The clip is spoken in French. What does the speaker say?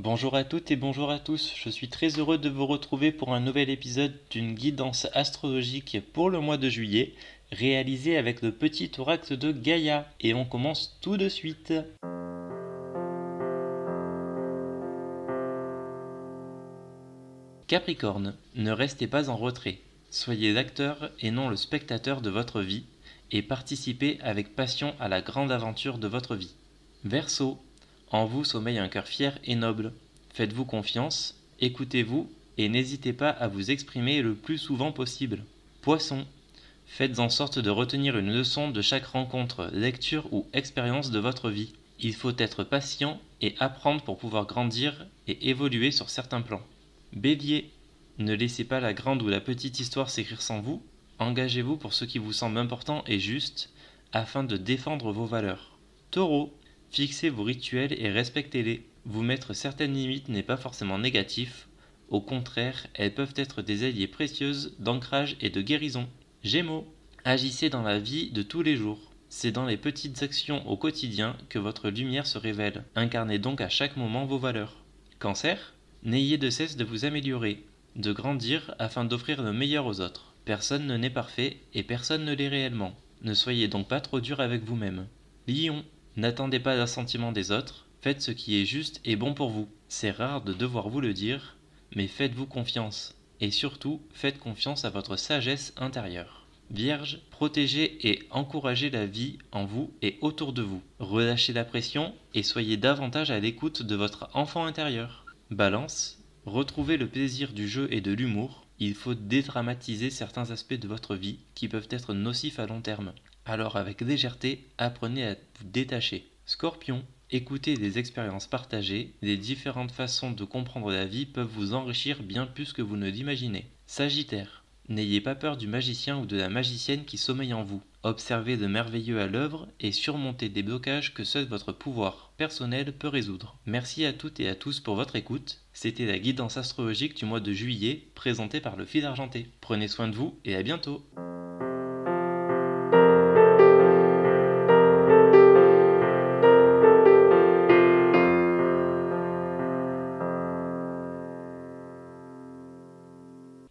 Bonjour à toutes et bonjour à tous, je suis très heureux de vous retrouver pour un nouvel épisode d'une guidance astrologique pour le mois de juillet, réalisé avec le petit oracle de Gaïa, et on commence tout de suite. Capricorne, ne restez pas en retrait, soyez l'acteur et non le spectateur de votre vie, et participez avec passion à la grande aventure de votre vie. Verseau, en vous sommeille un cœur fier et noble. Faites-vous confiance, écoutez-vous et n'hésitez pas à vous exprimer le plus souvent possible. Poisson, faites en sorte de retenir une leçon de chaque rencontre, lecture ou expérience de votre vie. Il faut être patient et apprendre pour pouvoir grandir et évoluer sur certains plans. Bélier, ne laissez pas la grande ou la petite histoire s'écrire sans vous, engagez-vous pour ce qui vous semble important et juste afin de défendre vos valeurs. Taureau, Fixez vos rituels et respectez-les. Vous mettre certaines limites n'est pas forcément négatif, au contraire, elles peuvent être des alliés précieuses d'ancrage et de guérison. Gémeaux, agissez dans la vie de tous les jours. C'est dans les petites actions au quotidien que votre lumière se révèle. Incarnez donc à chaque moment vos valeurs. Cancer, n'ayez de cesse de vous améliorer, de grandir afin d'offrir le meilleur aux autres. Personne ne n'est parfait et personne ne l'est réellement. Ne soyez donc pas trop dur avec vous-même. Lion, N'attendez pas l'assentiment des autres, faites ce qui est juste et bon pour vous. C'est rare de devoir vous le dire, mais faites-vous confiance. Et surtout, faites confiance à votre sagesse intérieure. Vierge, protégez et encouragez la vie en vous et autour de vous. Relâchez la pression et soyez davantage à l'écoute de votre enfant intérieur. Balance, retrouvez le plaisir du jeu et de l'humour. Il faut dédramatiser certains aspects de votre vie qui peuvent être nocifs à long terme. Alors avec légèreté, apprenez à vous détacher. Scorpion, écoutez des expériences partagées, les différentes façons de comprendre la vie peuvent vous enrichir bien plus que vous ne l'imaginez. Sagittaire, n'ayez pas peur du magicien ou de la magicienne qui sommeille en vous. Observez le merveilleux à l'œuvre et surmontez des blocages que seul votre pouvoir personnel peut résoudre. Merci à toutes et à tous pour votre écoute. C'était la guidance astrologique du mois de juillet présentée par le fil argenté. Prenez soin de vous et à bientôt